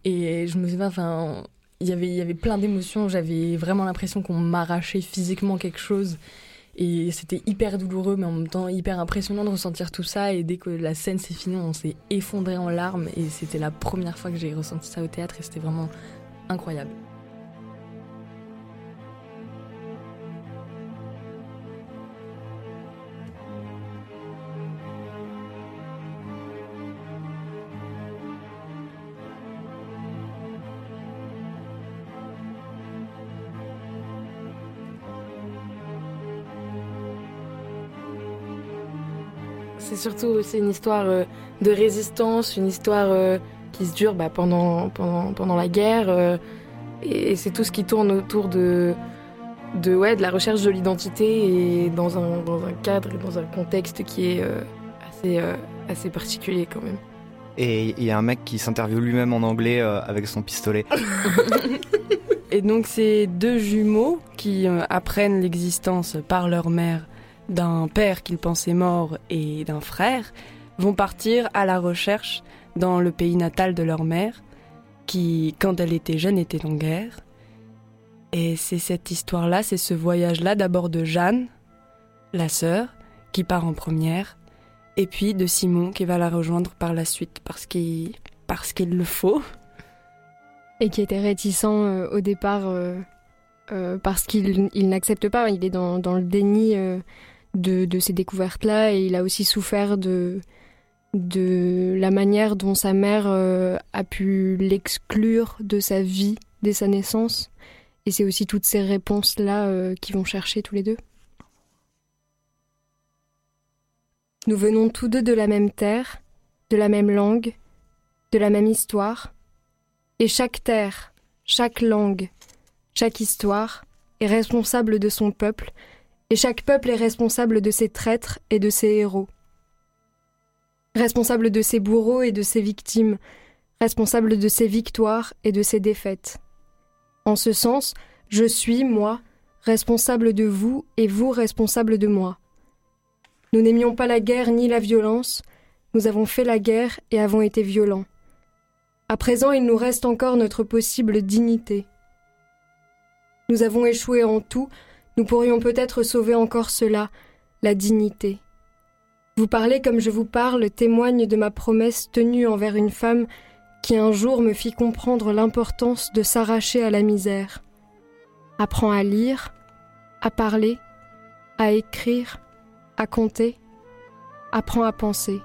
S15: Et je me souviens, enfin, il y avait, il y avait plein d'émotions. J'avais vraiment l'impression qu'on m'arrachait physiquement quelque chose. Et c'était hyper douloureux, mais en même temps hyper impressionnant de ressentir tout ça. Et dès que la scène s'est finie, on s'est effondré en larmes. Et c'était la première fois que j'ai ressenti ça au théâtre. Et c'était vraiment incroyable.
S4: Surtout c'est une histoire euh, de résistance, une histoire euh, qui se dure bah, pendant, pendant, pendant la guerre. euh, et c'est tout ce qui tourne autour de, de, ouais, de la recherche de l'identité et dans un, dans un cadre et dans un contexte qui est euh, assez, euh, assez particulier quand même.
S7: Et il y a un mec qui s'interviewe lui-même en anglais euh, avec son pistolet.
S4: Et donc c'est deux jumeaux qui euh, apprennent l'existence par leur mère d'un père qu'ils pensaient mort et d'un frère, vont partir à la recherche dans le pays natal de leur mère, qui, quand elle était jeune, était en guerre. Et c'est cette histoire-là, c'est ce voyage-là, d'abord de Jeanne, la sœur, qui part en première, et puis de Simon qui va la rejoindre par la suite parce qu'il parce qu'il le faut.
S19: Et qui était réticent euh, au départ euh, euh, parce qu'il il n'accepte pas, il est dans, dans le déni de, ces découvertes-là et il a aussi souffert de, de la manière dont sa mère euh, a pu l'exclure de sa vie
S2: dès sa naissance. Et c'est aussi toutes ces réponses-là euh, qu'ils vont chercher tous les deux. Nous venons tous deux de la même terre, de la même langue, de la même histoire. Et chaque terre, chaque langue, chaque histoire est responsable de son peuple, et chaque peuple est responsable de ses traîtres et de ses héros. Responsable de ses bourreaux et de ses victimes, responsable de ses victoires et de ses défaites. En ce sens, je suis, moi, responsable de vous et vous responsable de moi. Nous n'aimions pas la guerre ni la violence, nous avons fait la guerre et avons été violents. À présent, il nous reste encore notre possible dignité. Nous avons échoué en tout, nous pourrions peut-être sauver encore cela, la dignité. Vous parler comme je vous parle témoigne de ma promesse tenue envers une femme qui un jour me fit comprendre l'importance de s'arracher à la misère. Apprends à lire, à parler, à écrire, à compter, apprends à penser.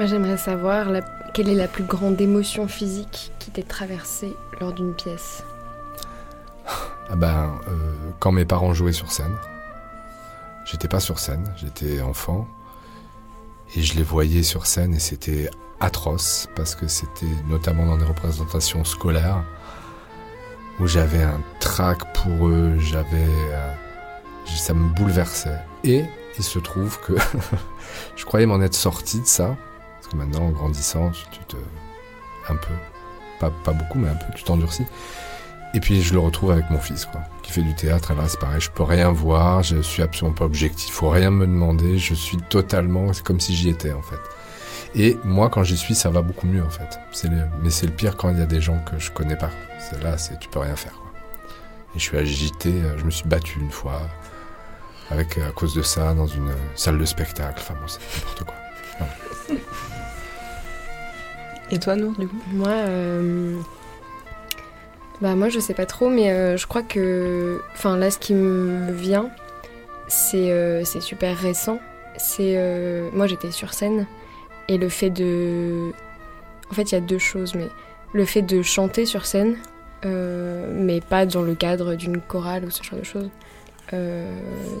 S2: Moi, j'aimerais savoir quelle est la plus grande émotion physique qui t'est traversée lors d'une pièce.
S9: Ah ben, euh, quand mes parents jouaient sur scène, j'étais pas sur scène, j'étais enfant, et je les voyais sur scène et c'était atroce parce que c'était notamment dans des représentations scolaires où j'avais un trac pour eux, j'avais, euh, ça me bouleversait. Et il se trouve que je croyais m'en être sorti de ça, maintenant en grandissant, tu, te, un peu, pas, pas beaucoup, mais un peu, tu t'endurcis. Et puis je le retrouve avec mon fils, quoi, qui fait du théâtre. Et là, c'est pareil, je peux rien voir, je suis absolument pas objectif, faut rien me demander, je suis totalement, c'est comme si j'y étais en fait. Et moi, quand j'y suis, ça va beaucoup mieux en fait. Mais c'est le pire quand il y a des gens que je connais pas. C'est là, c'est tu peux rien faire. Et je suis agité, je me suis battu une fois avec à cause de ça dans une salle de spectacle. Enfin bon, c'est n'importe quoi.
S10: Et toi, Nour, du coup
S2: Moi, euh, bah moi, je sais pas trop, mais euh, je crois que, enfin là, ce qui me vient, c'est euh, c'est super récent. C'est moi, j'étais sur scène et le fait de, en fait, il y a deux choses, mais le fait de chanter sur scène, mais pas dans le cadre d'une chorale ou ce genre de choses,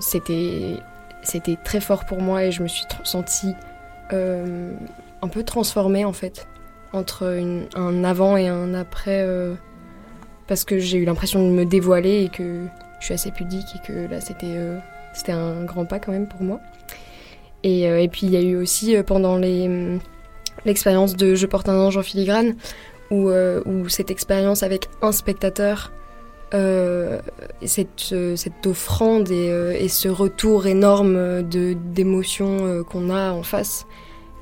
S2: c'était c'était très fort pour moi et je me suis sentie un peu transformée en fait entre un avant et un après euh, parce que j'ai eu l'impression de me dévoiler et que je suis assez pudique et que là c'était euh, c'était un grand pas quand même pour moi. Et, euh, et puis il y a eu aussi pendant les hum, l'expérience de Je porte un ange en filigrane où, où cette expérience avec un spectateur cette, cette offrande et, et ce retour énorme d'émotions qu'on a en face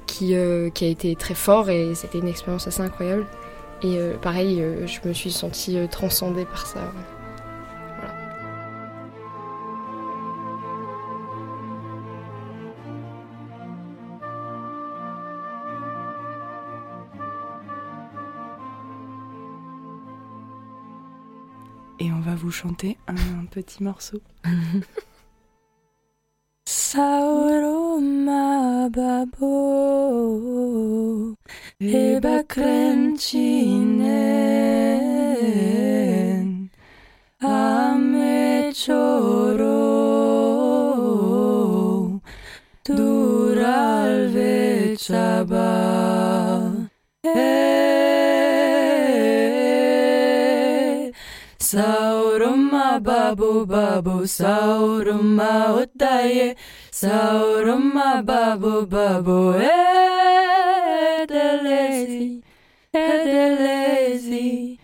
S2: qui, euh, qui a été très fort et c'était une expérience assez incroyable. Et euh, pareil, euh, je me suis sentie transcendée par ça.
S20: Et on va vous chanter un petit morceau.
S5: Sauroma babo nieba kręci nen, a me czoro, dural weczaba. E, sauruma babu babu, sauruma oddaje, sauruma babu babu, e lazy, the lazy,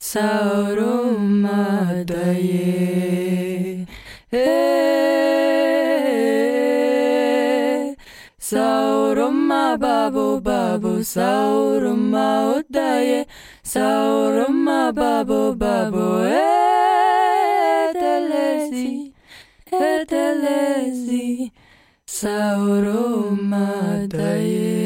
S5: sauromadaye. Sauroma babu babu sauroma odaye sauroma babu babu etelezi etelezi sauroma daye.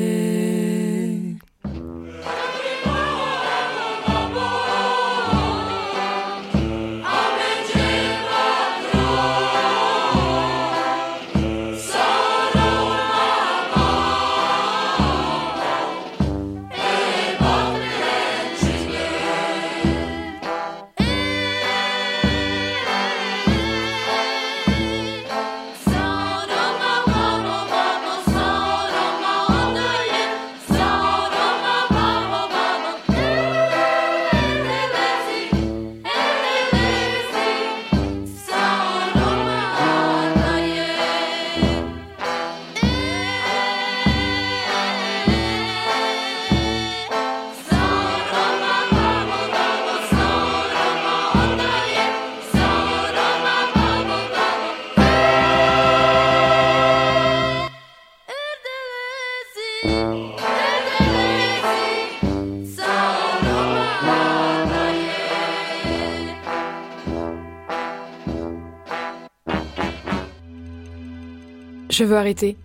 S2: Je veux arrêter.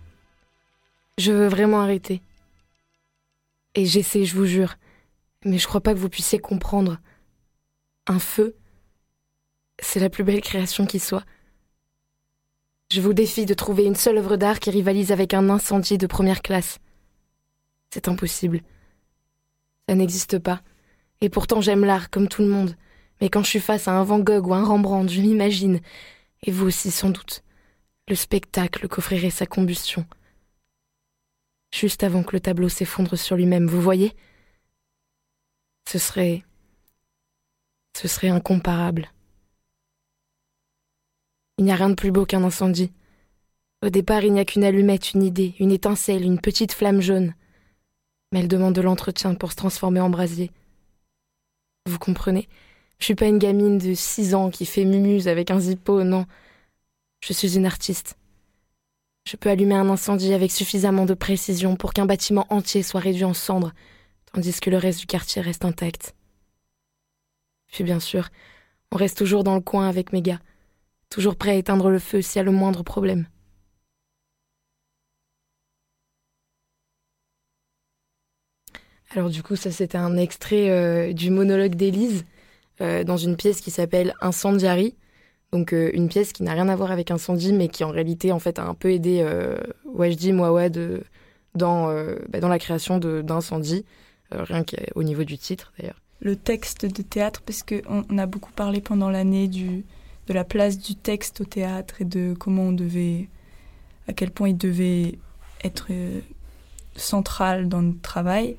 S2: Je veux vraiment arrêter. Et j'essaie, je vous jure. Mais je crois pas que vous puissiez comprendre. Un feu, c'est la plus belle création qui soit. Je vous défie de trouver une seule œuvre d'art qui rivalise avec un incendie de première classe. C'est impossible. Ça n'existe pas. Et pourtant j'aime l'art comme tout le monde. Mais quand je suis face à un Van Gogh ou un Rembrandt, je m'imagine, et vous aussi sans doute, le spectacle qu'offrirait sa combustion. Juste avant que le tableau s'effondre sur lui-même, vous voyez? Ce serait... Ce serait incomparable. Il n'y a rien de plus beau qu'un incendie. Au départ, il n'y a qu'une allumette, une idée, une étincelle, une petite flamme jaune. Mais elle demande de l'entretien pour se transformer en brasier. Vous comprenez? Je suis pas une gamine de 6 ans qui fait mumuse avec un zippo, non. Je suis une artiste. Je peux allumer un incendie avec suffisamment de précision pour qu'un bâtiment entier soit réduit en cendres, tandis que le reste du quartier reste intact. Puis bien sûr, on reste toujours dans le coin avec mes gars, toujours prêt à éteindre le feu s'il y a le moindre problème. Alors du coup, ça c'était un extrait euh, du monologue d'Élise euh, dans une pièce qui s'appelle Incendiary. Donc euh, une pièce qui n'a rien à voir avec incendie, mais qui en réalité en fait a un peu aidé Wajdi Mouawad dans, bah, dans la création d'Incendie, rien qu'au niveau du titre d'ailleurs.
S4: Le texte de théâtre, parce qu'on on a beaucoup parlé pendant l'année de la place du texte au théâtre et de comment on devait, à quel point il devait être central dans notre travail.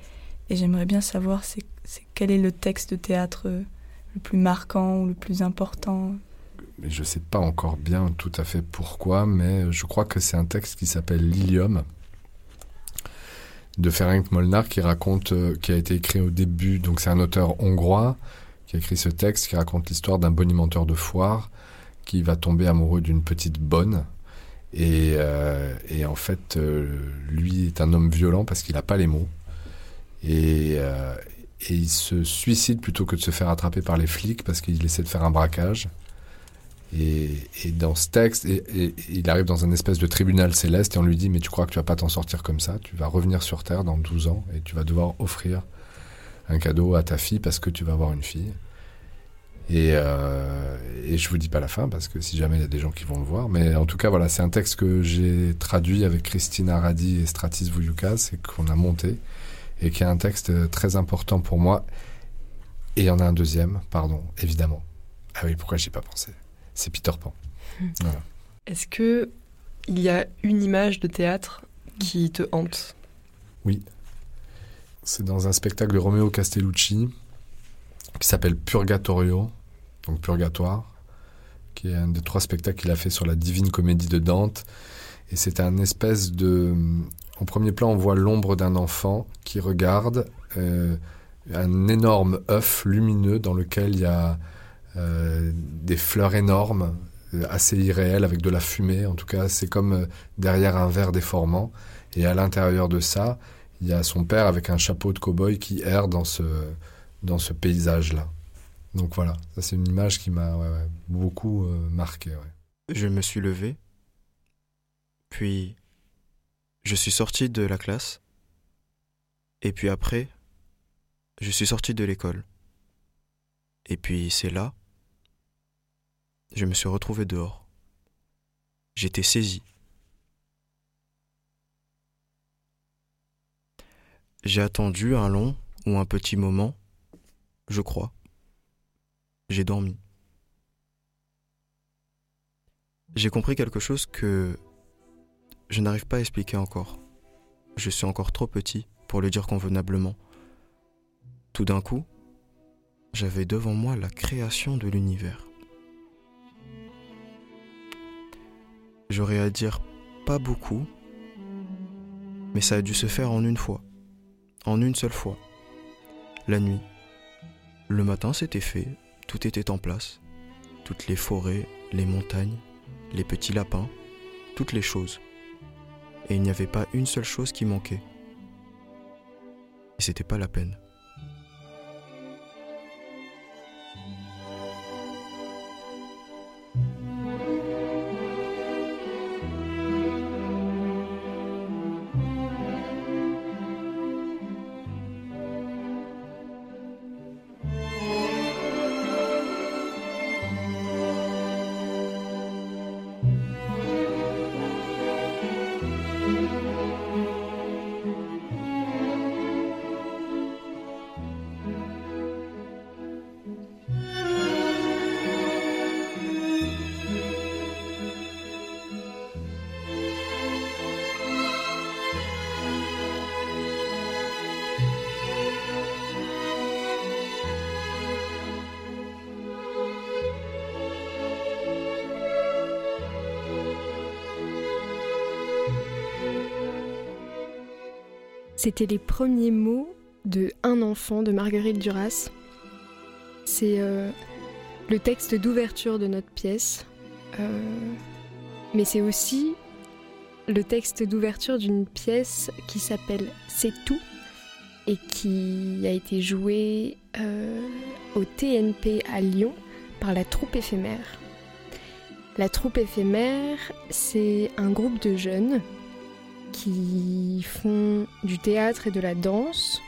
S4: Et j'aimerais bien savoir c'est, quel est le texte de théâtre euh, le plus marquant ou le plus important.
S9: Je ne sais pas encore bien tout à fait pourquoi, mais je crois que c'est un texte qui s'appelle Lilium de Ferenc Molnar qui raconte, euh, qui a été écrit au début. Donc c'est un auteur hongrois qui a écrit ce texte qui raconte l'histoire d'un bonimenteur de foire qui va tomber amoureux d'une petite bonne. Et, euh, en fait, lui est un homme violent parce qu'il n'a pas les mots. Euh, et, il se suicide plutôt que de se faire attraper par les flics parce qu'il essaie de faire un braquage. Et, dans ce texte, il arrive dans un espèce de tribunal céleste et on lui dit Mais tu crois que tu vas pas t'en sortir comme ça? Tu vas revenir sur Terre dans 12 ans et tu vas devoir offrir un cadeau à ta fille parce que tu vas avoir une fille. Et, euh, et je vous dis pas la fin parce que si jamais il y a des gens qui vont le voir. Mais en tout cas, voilà, c'est un texte que j'ai traduit avec Christine Aradi et Stratis Vouyoukas et qu'on a monté et qui est un texte très important pour moi. Et il y en a un deuxième, pardon, évidemment. Ah oui, pourquoi j'y ai pas pensé? C'est Peter Pan.
S10: Hmm. Est-ce que il y a une image de théâtre qui te hante?
S9: Oui. C'est dans un spectacle de Romeo Castellucci qui s'appelle Purgatorio, donc Purgatoire, qui est un des trois spectacles qu'il a fait sur la Divine Comédie de Dante. Et c'est un espèce de en premier plan, on voit l'ombre d'un enfant qui regarde euh, un énorme œuf lumineux dans lequel il y a des fleurs énormes, euh, assez irréelles, avec de la fumée. En tout cas, c'est comme derrière un verre déformant. Et à l'intérieur de ça, il y a son père avec un chapeau de cow-boy qui erre dans ce, dans ce paysage-là. Donc voilà, ça c'est une image qui m'a beaucoup marqué.
S8: Je me suis levé, puis je suis sorti de la classe. Et puis après, je suis sorti de l'école. Et puis c'est là, je me suis retrouvé dehors. J'étais saisi. J'ai attendu un long ou un petit moment, je crois. J'ai dormi. J'ai compris quelque chose que je n'arrive pas à expliquer encore. Je suis encore trop petit pour le dire convenablement. Tout d'un coup, j'avais devant moi la création de l'univers. J'aurais à dire pas beaucoup, mais ça a dû se faire en une fois, en une seule fois. La nuit. Le matin, c'était fait, tout était en place. Toutes les forêts, les montagnes, les petits lapins, toutes les choses et il n'y avait pas une seule chose qui manquait. Et c'était pas la peine.
S2: C'était les premiers mots de Un enfant de Marguerite Duras. C'est euh, le texte d'ouverture de notre pièce, euh, mais c'est aussi le texte d'ouverture d'une pièce qui s'appelle C'est tout et qui a été jouée euh, au TNP à Lyon par la troupe éphémère. La troupe éphémère, c'est un groupe de jeunes qui font du théâtre et de la danse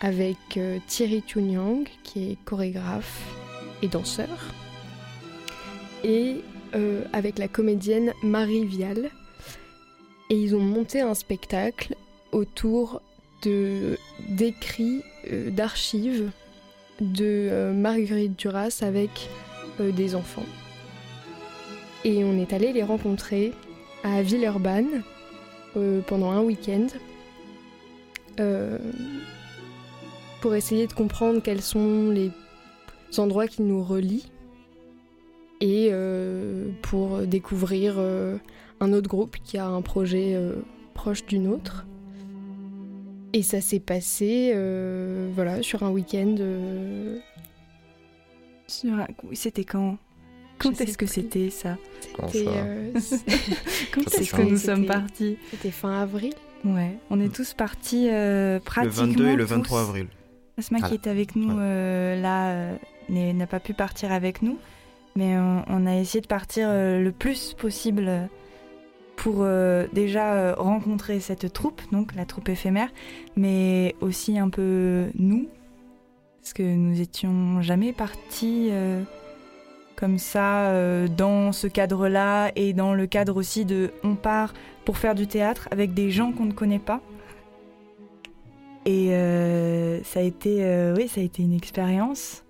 S2: avec euh, Thierry Tunyang qui est chorégraphe et danseur. Et euh, avec la comédienne Marie Vial. Et ils ont monté un spectacle autour d'écrits euh, d'archives de Marguerite Duras avec des enfants. Et on est allé les rencontrer à Villeurbanne euh, pendant un week-end euh, pour essayer de comprendre quels sont les endroits qui nous relient et euh, pour découvrir un autre groupe qui a un projet proche du nôtre. Et ça s'est passé voilà, sur un week-end.
S4: C'était quand? Quand est-ce que c'était ça
S2: C'était, euh,
S4: Quand est-ce que nous sommes partis
S2: C'était fin avril.
S4: Ouais, on est tous partis euh,
S8: Le
S4: pratiquement
S8: 22 et le
S4: tous.
S8: 23 avril.
S4: Asma
S8: Ah.
S4: qui est avec nous euh, là euh, n'a pas pu partir avec nous, mais on, on a essayé de partir euh, le plus possible pour euh, déjà euh, rencontrer cette troupe, donc la troupe éphémère, mais aussi un peu nous, parce que nous étions jamais partis euh, comme ça euh, dans ce cadre-là et dans le cadre aussi de on part pour faire du théâtre avec des gens qu'on ne connaît pas. Et euh, ça a été, euh, oui, ça a été une expérience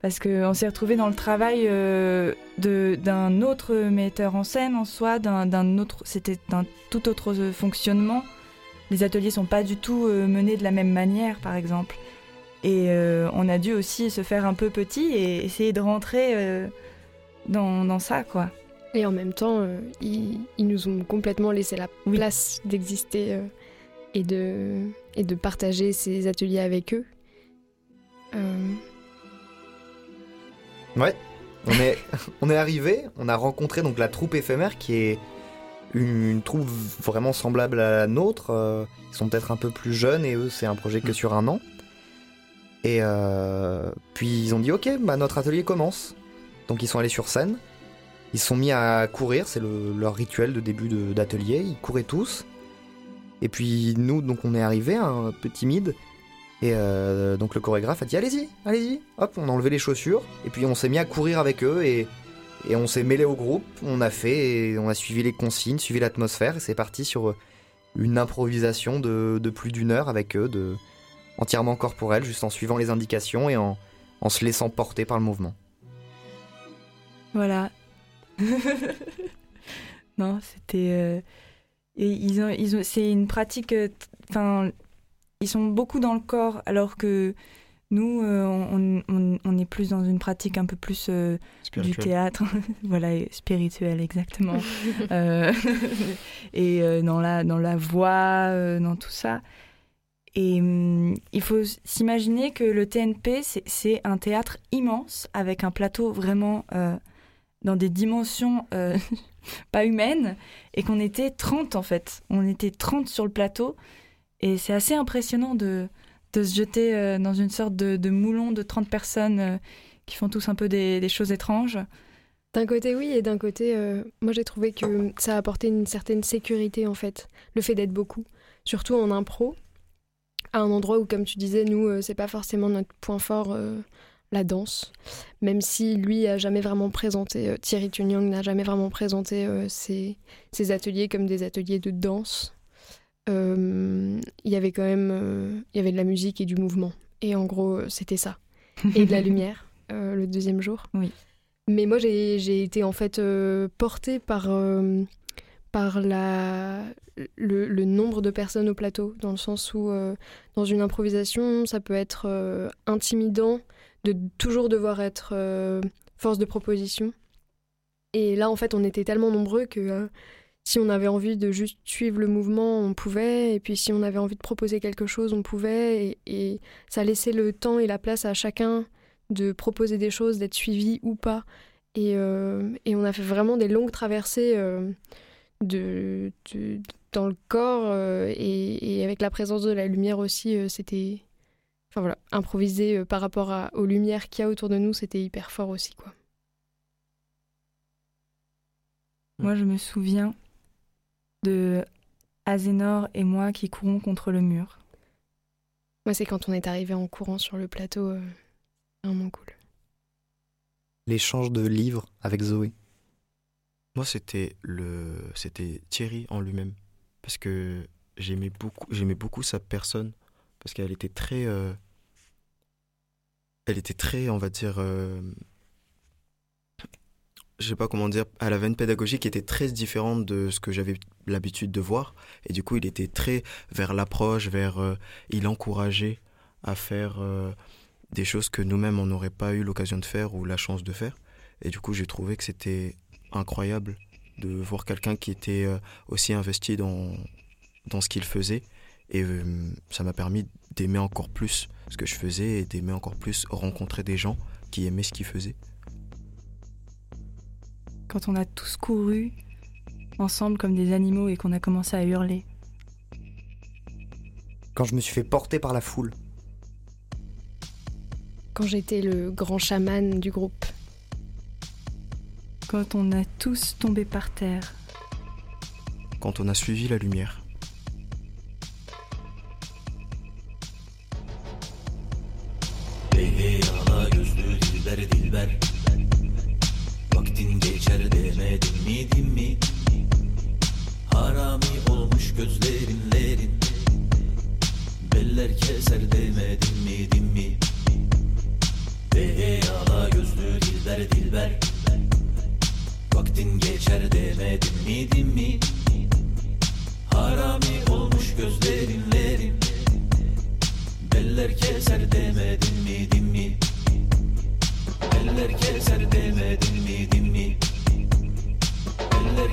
S4: parce qu'on s'est retrouvé dans le travail d'un autre metteur en scène en soi, d'un autre, c'était d'un tout autre fonctionnement. Les ateliers sont pas du tout menés de la même manière, par exemple. Et euh, on a dû aussi se faire un peu petit et essayer de rentrer euh, dans, dans ça, quoi.
S2: Et en même temps, euh, ils, ils nous ont complètement laissé la place d'exister euh, et, de, et de partager ces ateliers avec eux. Euh,
S7: Ouais, on est, on est arrivé, on a rencontré donc la troupe éphémère qui est une, une troupe vraiment semblable à la nôtre. ils sont peut-être un peu plus jeunes et eux c'est un projet que sur un an. Et euh, puis ils ont dit ok, bah notre atelier commence. Donc ils sont allés sur scène, ils sont mis à courir, c'est le- leur rituel de début d'atelier, ils couraient tous. Et puis nous donc on est arrivé un peu timide. Et euh, donc le chorégraphe a dit allez-y, allez-y. Hop, on a enlevé les chaussures et puis on s'est mis à courir avec eux et, et on s'est mêlé au groupe. On a fait, on a suivi les consignes, suivi l'atmosphère et c'est parti sur une improvisation de, de plus d'une heure avec eux, de entièrement corporelle, juste en suivant les indications et en, en se laissant porter par le mouvement.
S4: Voilà. non, c'était. euh, et ils ont, ils ont, c'est une pratique. euh, Enfin, ils sont beaucoup dans le corps, alors que nous, euh, on, on, on est plus dans une pratique un peu plus euh, du théâtre, voilà, et spirituelle exactement, Euh, et euh, dans la dans la voix, euh, dans tout ça. Et hum, il faut s'imaginer que le TNP, c'est- un théâtre immense avec un plateau vraiment euh, dans des dimensions euh, pas humaines et qu'on était 30 en fait. On était 30 sur le plateau et c'est assez impressionnant de, se jeter euh, dans une sorte de, de moulon de 30 personnes qui font tous un peu des, des choses étranges.
S2: D'un côté, oui, et d'un côté, moi j'ai trouvé que ça a apporté une certaine sécurité en fait, le fait d'être beaucoup, surtout en impro, à un endroit où, comme tu disais, nous, euh, c'est pas forcément notre point fort, euh, la danse, même si lui a jamais vraiment présenté, euh, Thierry Tunyang n'a jamais vraiment présenté euh, ses, ses ateliers comme des ateliers de danse. Il y avait quand même, il y avait de la musique et du mouvement, et en gros, c'était ça, et de la lumière le deuxième jour.
S4: Oui.
S2: Mais moi, j'ai été en fait portée par, par la, le, nombre de personnes au plateau, dans le sens où, euh, dans une improvisation, ça peut être euh, intimidant de toujours devoir être euh, force de proposition. Et là, en fait, on était tellement nombreux que si on avait envie de juste suivre le mouvement, on pouvait. Et puis si on avait envie de proposer quelque chose, on pouvait. Et, ça laissait le temps et la place à chacun de proposer des choses, d'être suivi ou pas. Et, on a fait vraiment des longues traversées de, de- dans le corps. euh, et, et avec la présence de la lumière aussi, euh, c'était... Enfin voilà, improviser euh, par rapport à- aux lumières qu'il y a autour de nous, c'était hyper fort aussi, quoi.
S4: Moi, je me souviens de Azénor et moi qui courons contre le mur.
S2: Moi, c'est quand on est arrivé en courant sur le plateau, euh, vraiment cool.
S7: L'échange de livres avec Zoé.
S8: Moi, c'était le, c'était Thierry en lui-même, parce que j'aimais beaucoup, j'aimais beaucoup sa personne, parce qu'elle était très, euh, elle était très, on va dire, euh, je sais pas comment dire, elle avait une pédagogie qui était très différente de ce que j'avais l'habitude de voir, et du coup, il était très vers l'approche, vers, euh, il encourageait à faire euh, des choses que nous-mêmes on n'aurait pas eu l'occasion de faire ou la chance de faire, et du coup, j'ai trouvé que c'était incroyable de voir quelqu'un qui était euh, aussi investi dans, dans ce qu'il faisait. Et euh, ça m'a permis d'aimer encore plus ce que je faisais et d'aimer encore plus rencontrer des gens qui aimaient ce qu'ils faisaient.
S4: Quand on a tous couru ensemble comme des animaux et qu'on a commencé à hurler.
S7: Quand je me suis fait porter par la foule.
S2: Quand j'étais le grand chaman du groupe.
S4: Quand on a tous tombé par terre.
S8: Quand on a suivi la lumière.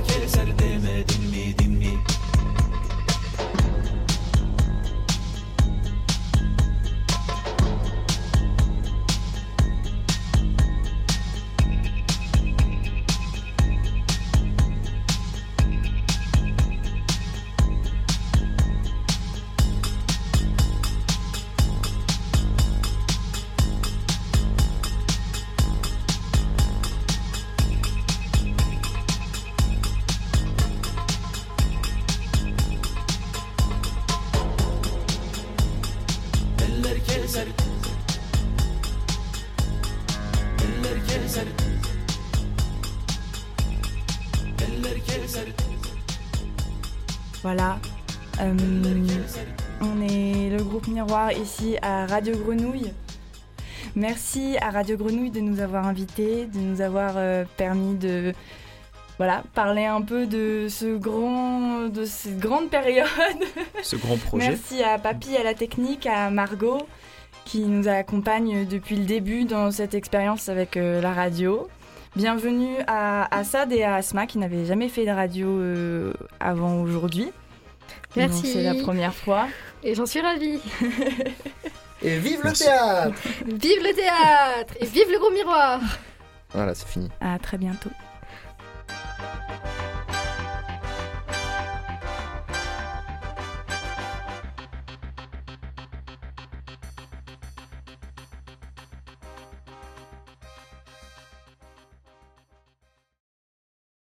S4: dedicated, said it. Ici à Radio Grenouille. Merci à Radio Grenouille de nous avoir invités, de nous avoir euh, permis de voilà, parler un peu de ce grand de cette grande période.
S8: Ce grand projet.
S4: Merci à Papy, à la technique, à Margot qui nous accompagne depuis le début dans cette expérience avec euh, la radio. Bienvenue à Assad et à Asma qui n'avaient jamais fait de radio euh, avant aujourd'hui.
S6: Merci.
S4: C'est la première fois.
S6: Et j'en suis ravie.
S7: Et vive le théâtre
S6: Vive le théâtre Et vive le gros miroir
S7: Voilà, c'est fini.
S4: À très bientôt.